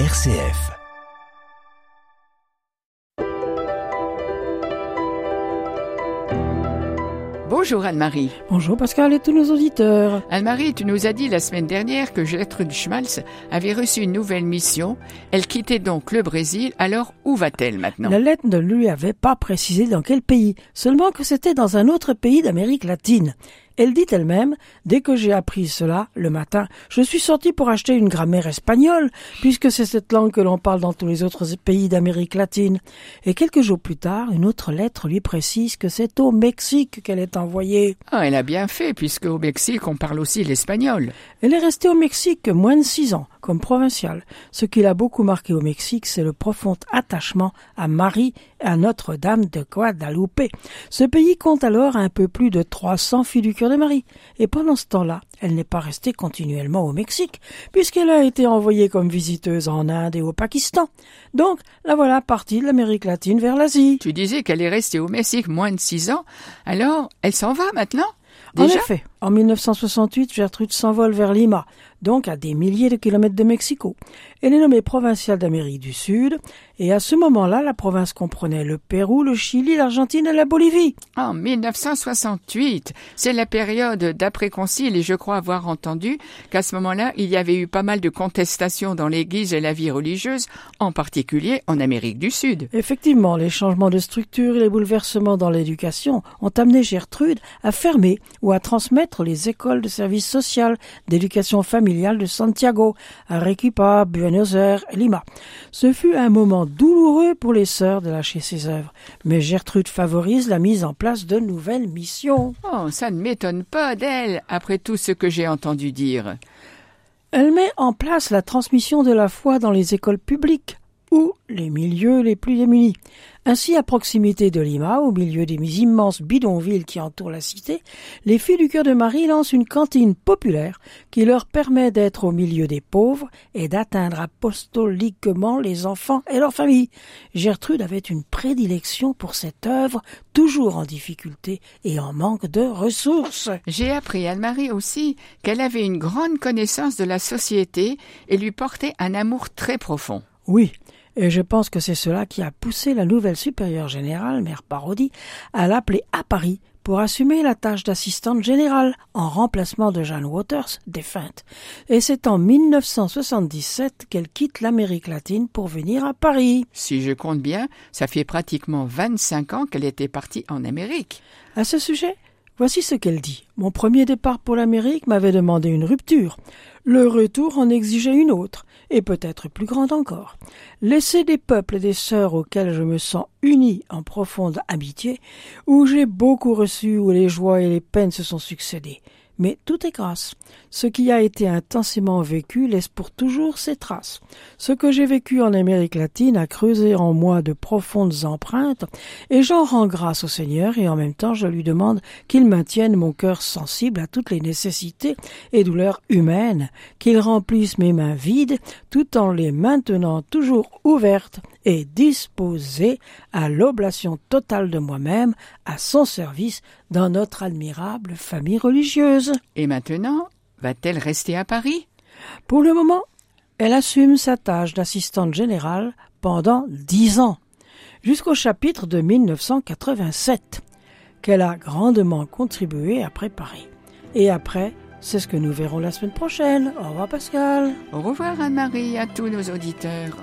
RCF. Bonjour Anne-Marie. Bonjour Pascal et tous nos auditeurs. Anne-Marie, tu nous as dit la semaine dernière que Gertrude Schmalz avait reçu une nouvelle mission. Elle quittait donc le Brésil. Alors où va-t-elle maintenant? La lettre ne lui avait pas précisé dans quel pays, seulement que c'était dans un autre pays d'Amérique latine. Elle dit elle-même, dès que j'ai appris cela, le matin, je suis sortie pour acheter une grammaire espagnole, puisque c'est cette langue que l'on parle dans tous les autres pays d'Amérique latine. Et quelques jours plus tard, une autre lettre lui précise que c'est au Mexique qu'elle est envoyée. Ah, elle a bien fait, puisque au Mexique on parle aussi l'espagnol. Elle est restée au Mexique moins de six ans, comme provinciale. Ce qui l'a beaucoup marqué au Mexique, c'est le profond attachement à Marie et à Notre-Dame de Guadalupe. Ce pays compte alors un peu plus de 300 filles du de Marie. Et pendant ce temps-là, elle n'est pas restée continuellement au Mexique, puisqu'elle a été envoyée comme visiteuse en Inde et au Pakistan. Donc, la voilà partie de l'Amérique latine vers l'Asie. Tu disais qu'elle est restée au Mexique moins de six ans, alors elle s'en va maintenant? En effet, en 1968, Gertrude s'envole vers Lima, donc à des milliers de kilomètres de Mexico. Elle est nommée provinciale d'Amérique du Sud, et à ce moment-là, la province comprenait le Pérou, le Chili, l'Argentine et la Bolivie. En 1968, c'est la période d'après-concile, et je crois avoir entendu qu'à ce moment-là, il y avait eu pas mal de contestations dans l'Église et la vie religieuse, en particulier en Amérique du Sud. Effectivement, les changements de structure et les bouleversements dans l'éducation ont amené Gertrude à fermer ou à transmettre les écoles de service social d'éducation familiale de Santiago, Arequipa, Buenos Aires et Lima. Ce fut un moment douloureux pour les sœurs de lâcher ses œuvres, mais Gertrude favorise la mise en place de nouvelles missions. Oh, ça ne m'étonne pas d'elle, après tout ce que j'ai entendu dire. Elle met en place la transmission de la foi dans les écoles publiques ou les milieux les plus démunis. Ainsi, à proximité de Lima, au milieu des immenses bidonvilles qui entourent la cité, les filles du cœur de Marie lancent une cantine populaire qui leur permet d'être au milieu des pauvres et d'atteindre apostoliquement les enfants et leurs familles. Gertrude avait une prédilection pour cette œuvre, toujours en difficulté et en manque de ressources. J'ai appris à Marie aussi qu'elle avait une grande connaissance de la société et lui portait un amour très profond. Oui, et je pense que c'est cela qui a poussé la nouvelle supérieure générale, Mère Parodi, à l'appeler à Paris pour assumer la tâche d'assistante générale en remplacement de Jeanne Waters, défunte. Et c'est en 1977 qu'elle quitte l'Amérique latine pour venir à Paris. Si je compte bien, ça fait pratiquement 25 ans qu'elle était partie en Amérique. À ce sujet, voici ce qu'elle dit. Mon premier départ pour l'Amérique m'avait demandé une rupture. Le retour en exigeait une autre et peut-être plus grande encore. Laisser des peuples et des sœurs auxquels je me sens uni en profonde amitié, où j'ai beaucoup reçu, où les joies et les peines se sont succédées, mais tout est grâce. Ce qui a été intensément vécu laisse pour toujours ses traces. Ce que j'ai vécu en Amérique latine a creusé en moi de profondes empreintes, et j'en rends grâce au Seigneur, et en même temps je lui demande qu'il maintienne mon cœur sensible à toutes les nécessités et douleurs humaines, qu'il remplisse mes mains vides, tout en les maintenant toujours ouvertes et disposées à l'oblation totale de moi-même, à son service dans notre admirable famille religieuse. Et maintenant, va-t-elle rester à Paris? Pour le moment, elle assume sa tâche d'assistante générale pendant dix ans, jusqu'au chapitre de 1987, qu'elle a grandement contribué à préparer. Et après, c'est ce que nous verrons la semaine prochaine. Au revoir Pascal. Au revoir Anne-Marie à tous nos auditeurs.